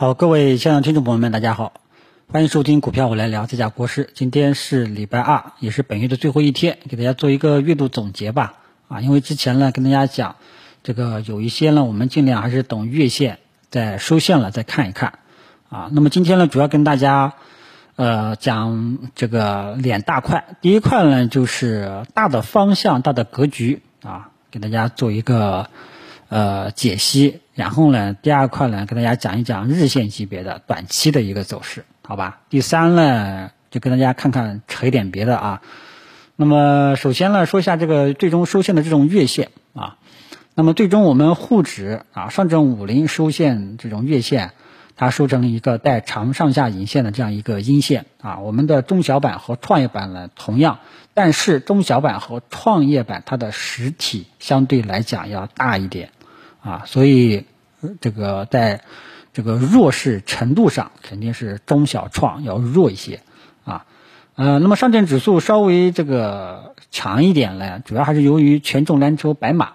好，各位现场听众朋友们，大家好，欢迎收听股票我来聊，这家国师。今天是礼拜二，也是本月的最后一天，给大家做一个月度总结吧。啊，因为之前呢跟大家讲，这个有一些呢，我们尽量还是等月线再收线了再看一看。啊，那么今天呢，主要跟大家呃讲这个两大块。第一块呢，就是大的方向、大的格局啊，给大家做一个呃解析。然后呢，第二块呢，跟大家讲一讲日线级别的短期的一个走势，好吧？第三呢，就跟大家看看扯一点别的啊。那么首先呢，说一下这个最终收线的这种月线啊。那么最终我们沪指啊，上证五零收线这种月线，它收成了一个带长上下影线的这样一个阴线啊。我们的中小板和创业板呢，同样，但是中小板和创业板它的实体相对来讲要大一点。啊，所以这个在这个弱势程度上，肯定是中小创要弱一些啊。呃，那么上证指数稍微这个强一点呢，主要还是由于权重蓝筹白马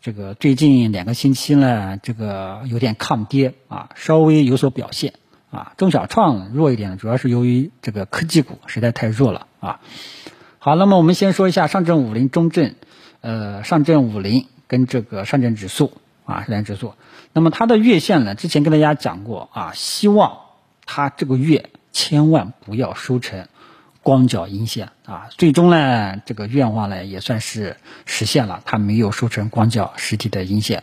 这个最近两个星期呢，这个有点抗跌啊，稍微有所表现啊。中小创弱一点，主要是由于这个科技股实在太弱了啊。好，那么我们先说一下上证五零、中证，呃，上证五零跟这个上证指数。啊，上证指数，那么它的月线呢？之前跟大家讲过啊，希望它这个月千万不要收成光脚阴线啊。最终呢，这个愿望呢也算是实现了，它没有收成光脚实体的阴线。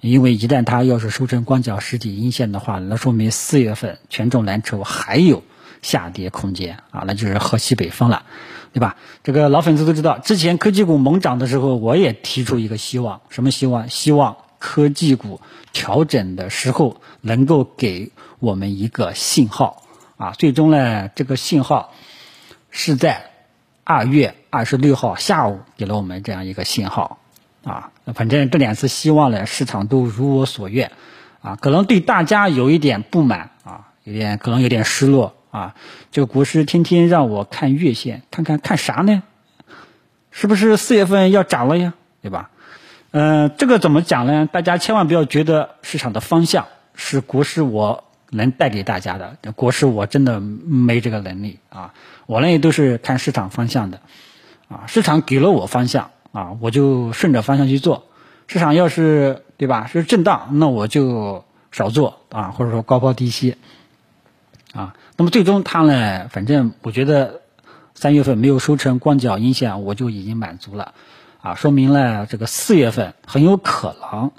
因为一旦它要是收成光脚实体阴线的话，那说明四月份权重蓝筹还有下跌空间啊，那就是喝西北风了，对吧？这个老粉丝都知道，之前科技股猛涨的时候，我也提出一个希望，什么希望？希望。科技股调整的时候，能够给我们一个信号啊！最终呢，这个信号是在二月二十六号下午给了我们这样一个信号啊！反正这两次希望呢，市场都如我所愿啊！可能对大家有一点不满啊，有点可能有点失落啊！这个股市天天让我看月线，看看看啥呢？是不是四月份要涨了呀？对吧？嗯，这个怎么讲呢？大家千万不要觉得市场的方向是国师我能带给大家的，国师我真的没这个能力啊！我呢都是看市场方向的，啊，市场给了我方向啊，我就顺着方向去做。市场要是对吧是震荡，那我就少做啊，或者说高抛低吸啊。那么最终它呢，反正我觉得三月份没有收成光脚阴线，我就已经满足了。啊，说明了这个四月份很有可能，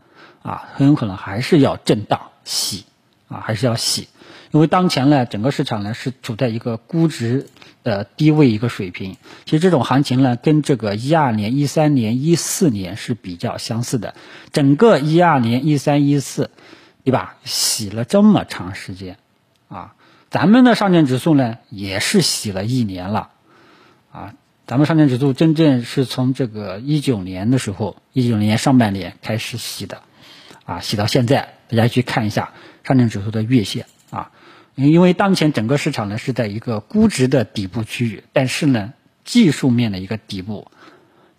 啊，很有可能还是要震荡洗，啊，还是要洗，因为当前呢，整个市场呢是处在一个估值的低位一个水平。其实这种行情呢，跟这个一二年、一三年、一四年是比较相似的。整个一二年、一三、一四，对吧？洗了这么长时间，啊，咱们的上证指数呢，也是洗了一年了，咱们上证指数真正是从这个一九年的时候，一九年上半年开始洗的，啊，洗到现在，大家去看一下上证指数的月线啊，因为当前整个市场呢是在一个估值的底部区域，但是呢，技术面的一个底部，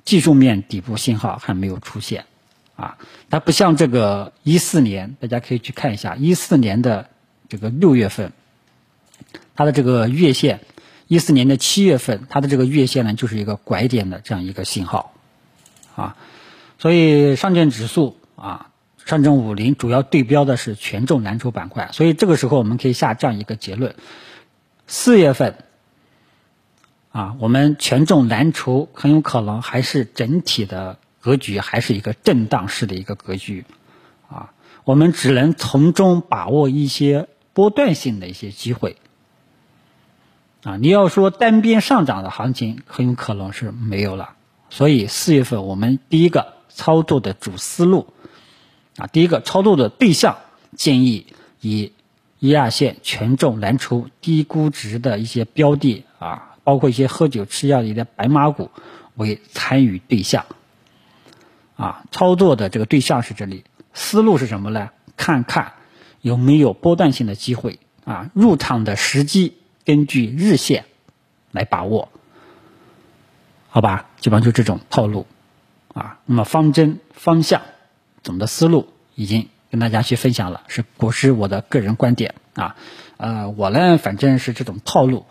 技术面底部信号还没有出现，啊，它不像这个一四年，大家可以去看一下一四年的这个六月份，它的这个月线。一四年的七月份，它的这个月线呢，就是一个拐点的这样一个信号，啊，所以上证指数啊，上证五零主要对标的是权重蓝筹板块，所以这个时候我们可以下这样一个结论：四月份啊，我们权重蓝筹很有可能还是整体的格局还是一个震荡式的一个格局，啊，我们只能从中把握一些波段性的一些机会。啊，你要说单边上涨的行情，很有可能是没有了。所以四月份我们第一个操作的主思路，啊，第一个操作的对象建议以一二线权重蓝筹低估值的一些标的啊，包括一些喝酒吃药的白马股为参与对象。啊，操作的这个对象是这里，思路是什么呢？看看有没有波段性的机会啊，入场的时机。根据日线来把握，好吧，基本上就这种套路啊。那么方针方向总的思路已经跟大家去分享了，是国师我的个人观点啊。呃，我呢反正是这种套路，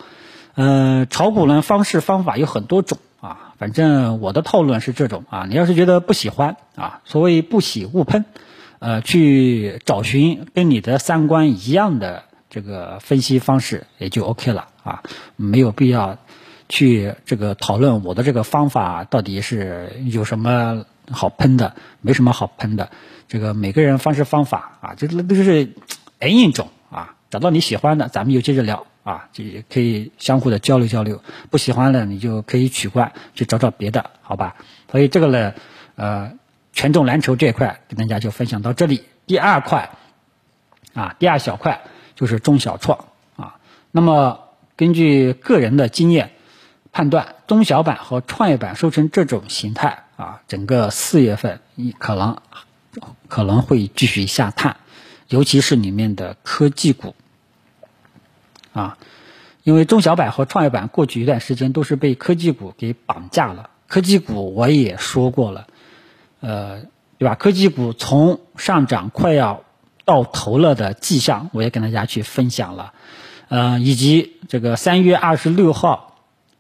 呃，炒股呢方式方法有很多种啊，反正我的套路是这种啊。你要是觉得不喜欢啊，所谓不喜勿喷，呃，去找寻跟你的三观一样的这个分析方式也就 OK 了啊，没有必要去这个讨论我的这个方法到底是有什么好喷的，没什么好喷的。这个每个人方式方法啊，这都是 N 种啊。找到你喜欢的，咱们就接着聊啊，就可以相互的交流交流。不喜欢的，你就可以取关，去找找别的，好吧？所以这个呢，呃，权重蓝筹这一块跟大家就分享到这里。第二块啊，第二小块就是中小创啊。那么根据个人的经验判断，中小板和创业板收成这种形态啊，整个四月份可能可能会继续下探，尤其是里面的科技股。啊，因为中小板和创业板过去一段时间都是被科技股给绑架了。科技股我也说过了，呃，对吧？科技股从上涨快要到头了的迹象，我也跟大家去分享了，呃，以及这个三月二十六号，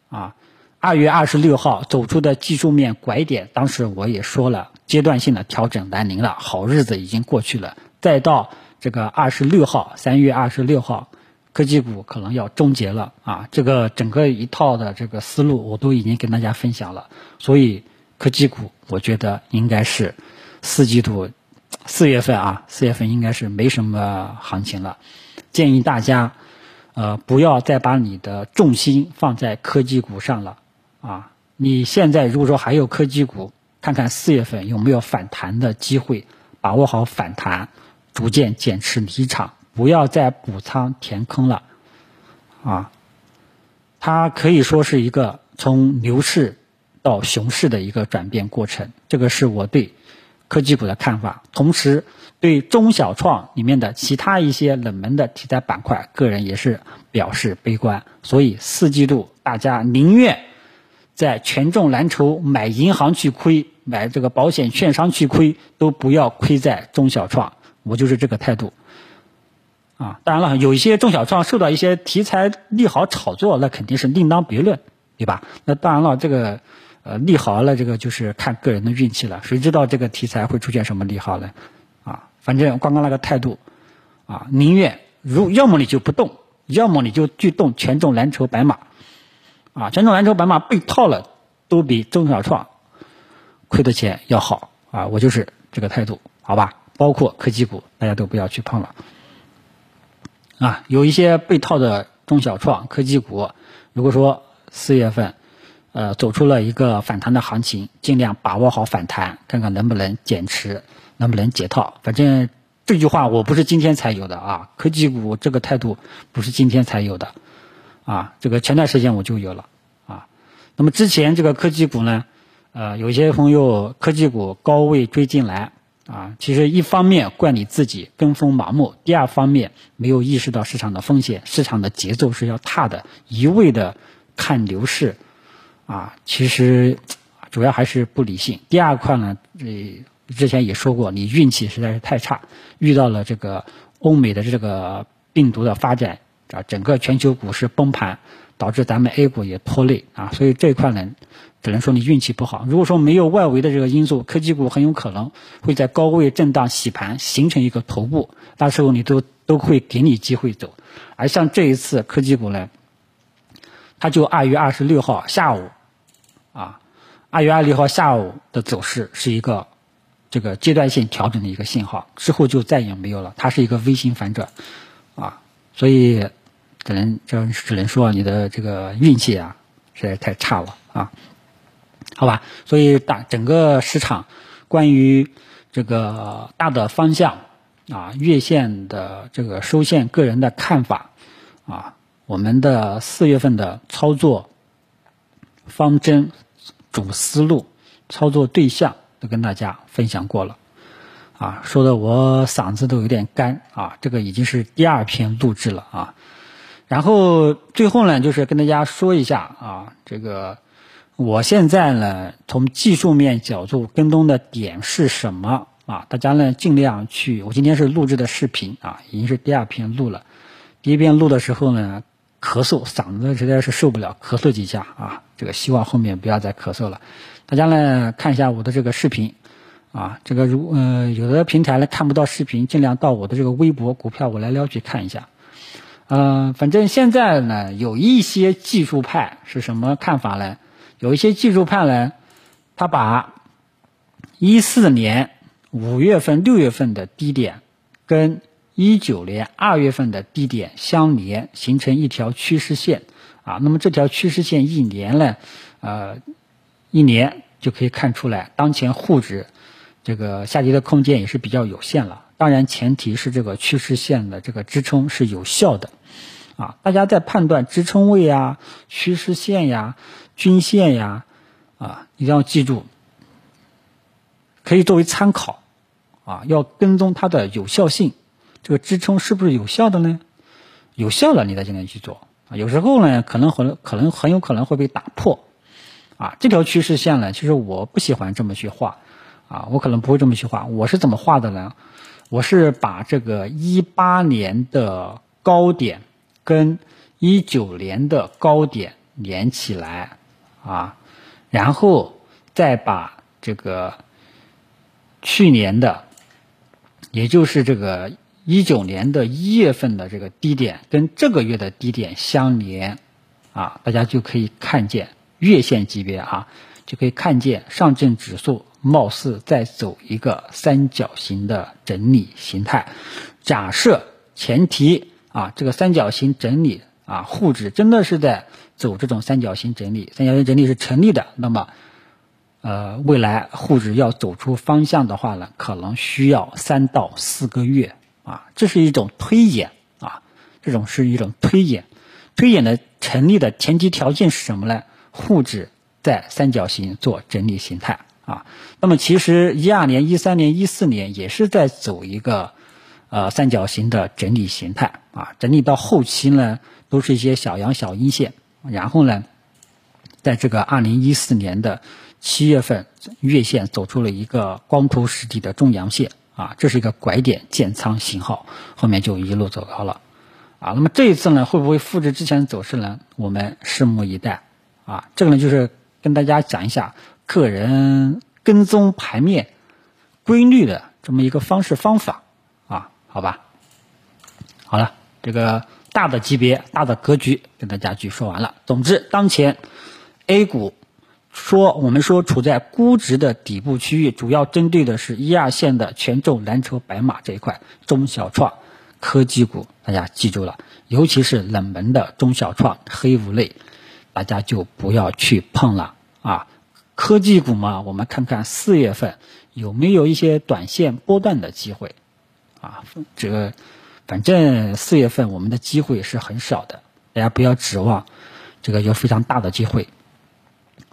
啊，二月二十六号走出的技术面拐点，当时我也说了，阶段性的调整来临了，好日子已经过去了。再到这个二十六号，三月二十六号。科技股可能要终结了啊！这个整个一套的这个思路我都已经跟大家分享了，所以科技股我觉得应该是四季度四月份啊，四月份应该是没什么行情了。建议大家呃不要再把你的重心放在科技股上了啊！你现在如果说还有科技股，看看四月份有没有反弹的机会，把握好反弹，逐渐减持离场。不要再补仓填坑了，啊，它可以说是一个从牛市到熊市的一个转变过程，这个是我对科技股的看法。同时，对中小创里面的其他一些冷门的题材板块，个人也是表示悲观。所以四季度大家宁愿在权重蓝筹买银行去亏，买这个保险券商去亏，都不要亏在中小创。我就是这个态度。啊，当然了，有一些中小创受到一些题材利好炒作，那肯定是另当别论，对吧？那当然了，这个呃利好了，这个就是看个人的运气了。谁知道这个题材会出现什么利好呢？啊，反正刚刚那个态度，啊，宁愿如要么你就不动，要么你就去动权重蓝筹白马，啊，权重蓝筹白马被套了，都比中小创亏的钱要好啊！我就是这个态度，好吧？包括科技股，大家都不要去碰了。啊，有一些被套的中小创科技股，如果说四月份，呃，走出了一个反弹的行情，尽量把握好反弹，看看能不能减持，能不能解套。反正这句话我不是今天才有的啊，科技股这个态度不是今天才有的，啊，这个前段时间我就有了啊。那么之前这个科技股呢，呃，有些朋友科技股高位追进来。啊，其实一方面怪你自己跟风盲目，第二方面没有意识到市场的风险，市场的节奏是要踏的，一味的看牛市，啊，其实主要还是不理性。第二块呢，这之前也说过，你运气实在是太差，遇到了这个欧美的这个病毒的发展，啊，整个全球股市崩盘，导致咱们 A 股也拖累啊，所以这一块呢。只能说你运气不好。如果说没有外围的这个因素，科技股很有可能会在高位震荡洗盘，形成一个头部，那时候你都都会给你机会走。而像这一次科技股呢，它就二月二十六号下午，啊，二月二十六号下午的走势是一个这个阶段性调整的一个信号，之后就再也没有了，它是一个 V 型反转，啊，所以只能这只能说你的这个运气啊实在太差了啊。好吧，所以大整个市场关于这个大的方向啊，月线的这个收线，个人的看法啊，我们的四月份的操作方针、主思路、操作对象都跟大家分享过了啊，说的我嗓子都有点干啊，这个已经是第二篇录制了啊，然后最后呢，就是跟大家说一下啊，这个。我现在呢，从技术面角度跟踪的点是什么啊，大家呢尽量去。我今天是录制的视频啊，已经是第二篇录了。第一遍录的时候呢，咳嗽，嗓子实在是受不了，咳嗽几下啊。这个希望后面不要再咳嗽了。大家呢看一下我的这个视频啊，这个如呃有的平台呢看不到视频，尽量到我的这个微博股票我来撩去看一下。嗯，反正现在呢有一些技术派是什么看法呢？有一些技术派呢，他把一四年五月份、六月份的低点跟一九年二月份的低点相连，形成一条趋势线，啊，那么这条趋势线一年呢，呃，一年就可以看出来，当前沪指这个下跌的空间也是比较有限了。当然，前提是这个趋势线的这个支撑是有效的，啊，大家在判断支撑位呀、趋势线呀、均线呀，啊，一定要记住，可以作为参考，啊，要跟踪它的有效性。这个支撑是不是有效的呢？有效了，你再进来去做啊。有时候呢，可能很可能很有可能会被打破啊。这条趋势线呢，其实我不喜欢这么去画啊，我可能不会这么去画。我是怎么画的呢？我是把这个一八年的高点跟一九年的高点连起来啊，然后再把这个去年的，也就是这个。一九年的一月份的这个低点跟这个月的低点相连，啊，大家就可以看见月线级别啊，就可以看见上证指数貌似在走一个三角形的整理形态。假设前提啊，这个三角形整理啊，沪指真的是在走这种三角形整理，三角形整理是成立的，那么，呃，未来沪指要走出方向的话呢，可能需要三到四个月。啊，这是一种推演啊，这种是一种推演，推演的成立的前提条件是什么呢？沪指在三角形做整理形态啊。那么其实一二年、一三年、一四年也是在走一个呃三角形的整理形态啊。整理到后期呢，都是一些小阳小阴线，然后呢，在这个二零一四年的七月份，月线走出了一个光头实体的中阳线。啊，这是一个拐点建仓信号，后面就一路走高了，啊，那么这一次呢，会不会复制之前的走势呢？我们拭目以待，啊，这个呢就是跟大家讲一下个人跟踪盘面规律的这么一个方式方法，啊，好吧，好了，这个大的级别、大的格局跟大家去说完了。总之，当前 A 股。说我们说处在估值的底部区域，主要针对的是一二线的权重蓝筹白马这一块，中小创科技股，大家记住了，尤其是冷门的中小创黑五类，大家就不要去碰了啊。科技股嘛，我们看看四月份有没有一些短线波段的机会啊。这个反正四月份我们的机会是很少的，大家不要指望这个有非常大的机会。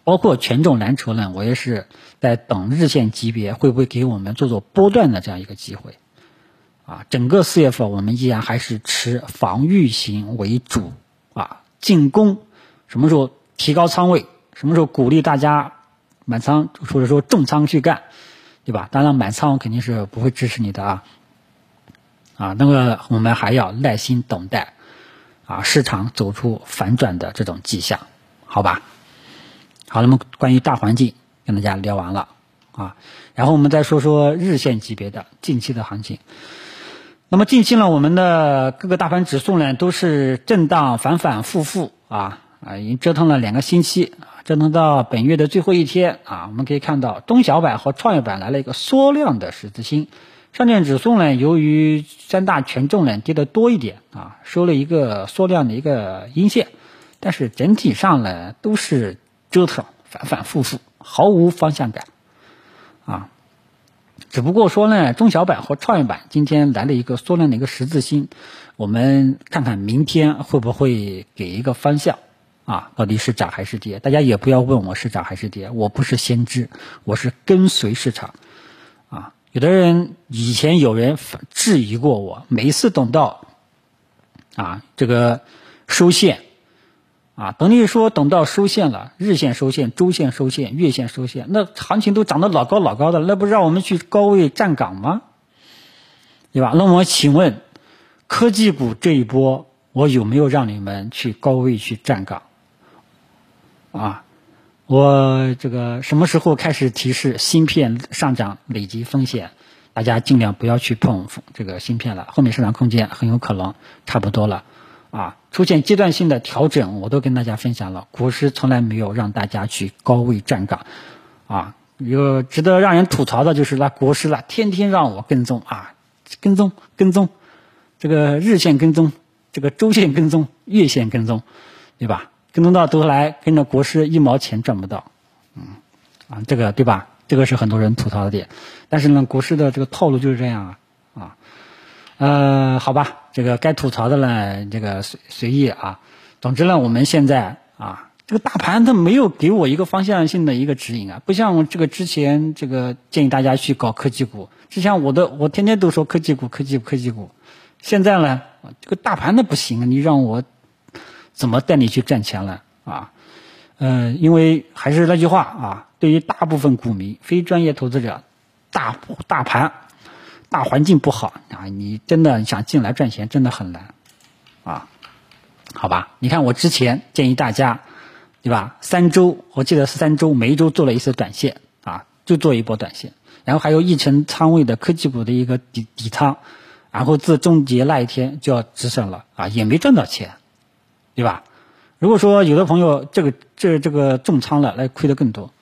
包括权重蓝筹呢，我也是在等日线级别会不会给我们做做波段的这样一个机会，啊，整个四月份我们依然还是持防御型为主，啊，进攻什么时候提高仓位，什么时候鼓励大家满仓或者说重仓去干，对吧？当然满仓肯定是不会支持你的啊，啊，那么我们还要耐心等待，啊，市场走出反转的这种迹象，好吧？好，那么关于大环境跟大家聊完了啊，然后我们再说说日线级别的近期的行情。那么近期呢，我们的各个大盘指数呢都是震荡反反复复啊啊，已经折腾了两个星期，折腾到本月的最后一天啊，我们可以看到中小板和创业板来了一个缩量的十字星，上证指数呢由于三大权重呢跌得多一点啊，收了一个缩量的一个阴线，但是整体上呢都是。折腾反反复复，毫无方向感，啊！只不过说呢，中小板和创业板今天来了一个缩量的一个十字星，我们看看明天会不会给一个方向啊？到底是涨还是跌？大家也不要问我是涨还是跌，我不是先知，我是跟随市场啊。有的人以前有人质疑过我，每一次等到啊这个收线。啊，等你说等到收线了，日线收线、周线收线、月线收线，那行情都涨得老高老高的，那不让我们去高位站岗吗？对吧？那么请问，科技股这一波，我有没有让你们去高位去站岗？啊，我这个什么时候开始提示芯片上涨累积风险？大家尽量不要去碰这个芯片了，后面市场空间很有可能差不多了。啊，出现阶段性的调整，我都跟大家分享了。股市从来没有让大家去高位站岗，啊，有值得让人吐槽的就是那国师了，天天让我跟踪啊，跟踪跟踪，这个日线跟踪，这个周线跟踪，月线跟踪，对吧？跟踪到头来跟着国师一毛钱赚不到，嗯，啊，这个对吧？这个是很多人吐槽的点，但是呢，国师的这个套路就是这样啊啊。呃，好吧，这个该吐槽的呢，这个随随意啊。总之呢，我们现在啊，这个大盘它没有给我一个方向性的一个指引啊，不像这个之前这个建议大家去搞科技股，之前我的我天天都说科技股、科技、科技股。现在呢，这个大盘的不行，你让我怎么带你去赚钱了啊？嗯，因为还是那句话啊，对于大部分股民、非专业投资者，大大盘。大环境不好啊，你真的想进来赚钱真的很难，啊，好吧？你看我之前建议大家，对吧？三周，我记得是三周，每一周做了一次短线啊，就做一波短线，然后还有一成仓位的科技股的一个底底仓，然后自终结那一天就要止损了啊，也没赚到钱，对吧？如果说有的朋友这个这这个重仓了，那亏的更多，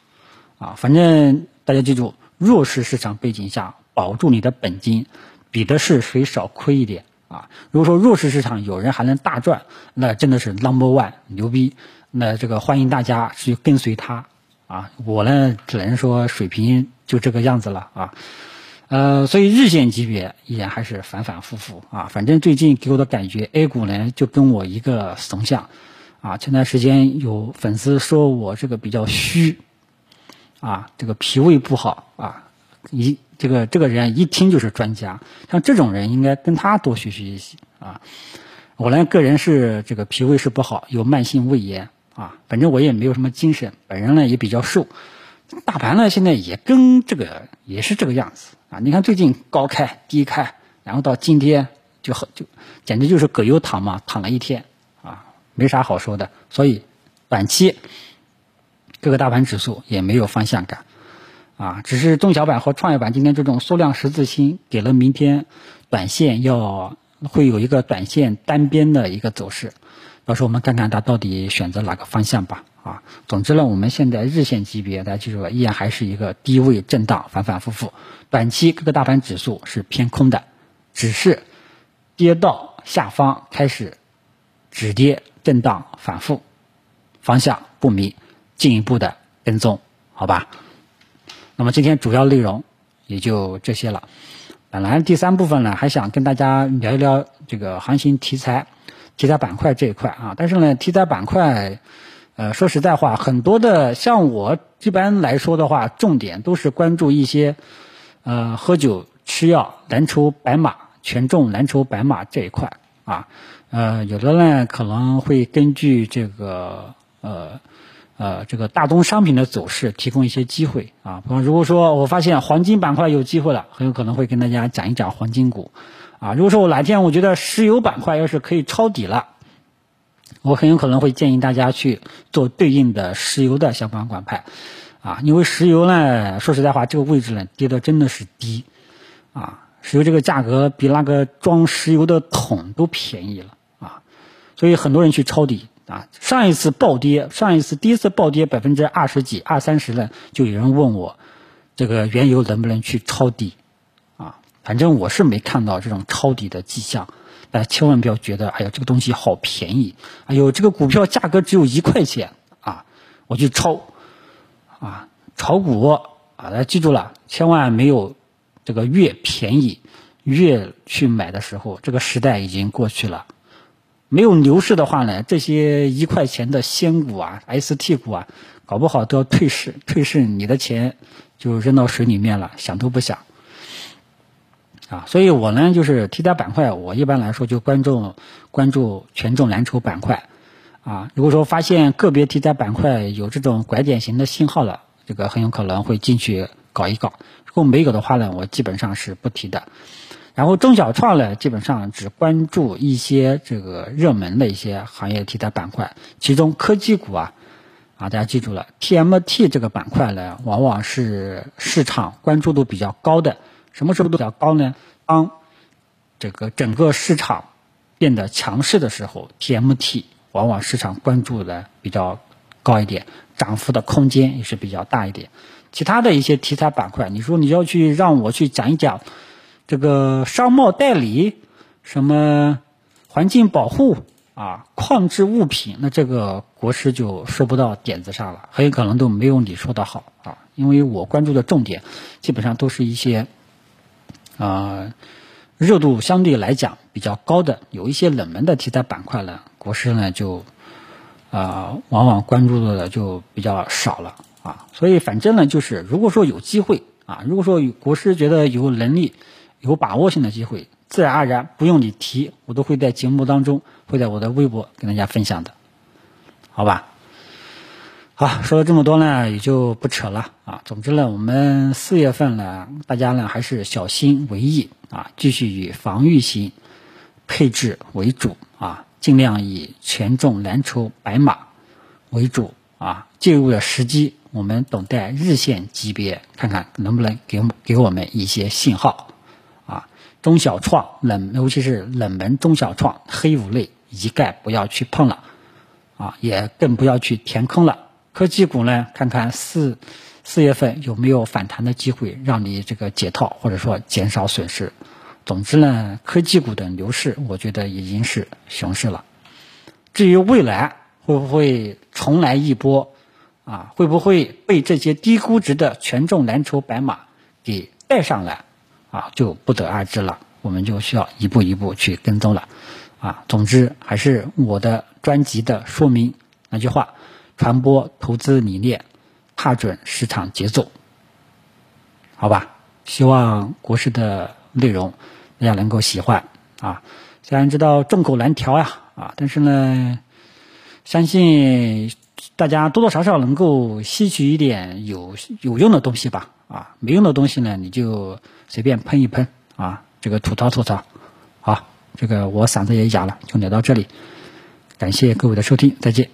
啊，反正大家记住，弱势市场背景下。保住你的本金，比的是谁少亏一点啊！如果说弱势市场有人还能大赚，那真的是 number one 牛逼。那这个欢迎大家去跟随他啊！我呢，只能说水平就这个样子了啊。呃，所以日线级别依然还是反反复复啊。反正最近给我的感觉，A 股呢就跟我一个怂相啊。前段时间有粉丝说我这个比较虚啊，这个脾胃不好啊，一。这个这个人一听就是专家，像这种人应该跟他多学习学习啊！我呢个人是这个脾胃是不好，有慢性胃炎啊，反正我也没有什么精神，本人呢也比较瘦，大盘呢现在也跟这个也是这个样子啊！你看最近高开低开，然后到今天就很就简直就是葛优躺嘛，躺了一天啊，没啥好说的。所以短期各个大盘指数也没有方向感。啊，只是中小板和创业板今天这种缩量十字星给了明天短线要会有一个短线单边的一个走势，到时候我们看看它到底选择哪个方向吧。啊，总之呢，我们现在日线级别大家记住了，依然还是一个低位震荡，反反复复。短期各个大盘指数是偏空的，只是跌到下方开始止跌震荡反复，方向不明，进一步的跟踪，好吧？那么今天主要内容也就这些了。本来第三部分呢，还想跟大家聊一聊这个行情题材、题材板块这一块啊。但是呢，题材板块，呃，说实在话，很多的像我一般来说的话，重点都是关注一些，呃，喝酒、吃药、蓝筹白马、权重蓝筹白马这一块啊。呃，有的呢可能会根据这个呃。呃，这个大宗商品的走势提供一些机会啊。比方，如果说我发现黄金板块有机会了，很有可能会跟大家讲一讲黄金股啊。如果说我哪天我觉得石油板块要是可以抄底了，我很有可能会建议大家去做对应的石油的相关板块啊。因为石油呢，说实在话，这个位置呢跌的真的是低啊，石油这个价格比那个装石油的桶都便宜了啊，所以很多人去抄底。啊，上一次暴跌，上一次第一次暴跌百分之二十几、二三十呢，就有人问我，这个原油能不能去抄底？啊，反正我是没看到这种抄底的迹象。大家千万不要觉得，哎呀，这个东西好便宜，哎呦，这个股票价格只有一块钱啊，我去抄，啊，炒股啊，大家记住了，千万没有这个越便宜越去买的时候，这个时代已经过去了。没有牛市的话呢，这些一块钱的仙股啊、ST 股啊，搞不好都要退市，退市你的钱就扔到水里面了，想都不想。啊，所以我呢就是题材板块，我一般来说就关注关注权重蓝筹板块，啊，如果说发现个别题材板块有这种拐点型的信号了，这个很有可能会进去搞一搞。如果没有的话呢，我基本上是不提的。然后中小创呢，基本上只关注一些这个热门的一些行业题材板块，其中科技股啊，啊大家记住了，TMT 这个板块呢，往往是市场关注度比较高的。什么时候都比较高呢？当这个整个市场变得强势的时候，TMT。往往市场关注的比较高一点，涨幅的空间也是比较大一点。其他的一些题材板块，你说你要去让我去讲一讲这个商贸代理、什么环境保护啊、矿质物品，那这个国师就说不到点子上了，很有可能都没有你说的好啊。因为我关注的重点基本上都是一些啊热度相对来讲比较高的，有一些冷门的题材板块呢。国师呢，就啊，往往关注的就比较少了啊，所以反正呢，就是如果说有机会啊，如果说国师觉得有能力、有把握性的机会，自然而然不用你提，我都会在节目当中，会在我的微博跟大家分享的，好吧？好，说了这么多呢，也就不扯了啊。总之呢，我们四月份呢，大家呢还是小心为宜啊，继续以防御型配置为主啊。尽量以权重蓝筹白马为主啊，介入的时机我们等待日线级别，看看能不能给给我们一些信号。中小创冷，尤其是冷门中小创、黑五类，一概不要去碰了啊，也更不要去填坑了。科技股呢，看看四四月份有没有反弹的机会，让你这个解套或者说减少损失。总之呢，科技股的牛市，我觉得已经是熊市了。至于未来会不会重来一波，啊，会不会被这些低估值的权重蓝筹白马给带上来，啊，就不得而知了。我们就需要一步一步去跟踪了，啊，总之还是我的专辑的说明那句话：传播投资理念，踏准市场节奏。好吧，希望国师的内容。大家能够喜欢啊，虽然知道众口难调呀啊，但是呢，相信大家多多少少能够吸取一点有有用的东西吧啊，没用的东西呢，你就随便喷一喷啊，这个吐槽吐槽。好，这个我嗓子也哑了，就聊到这里，感谢各位的收听，再见。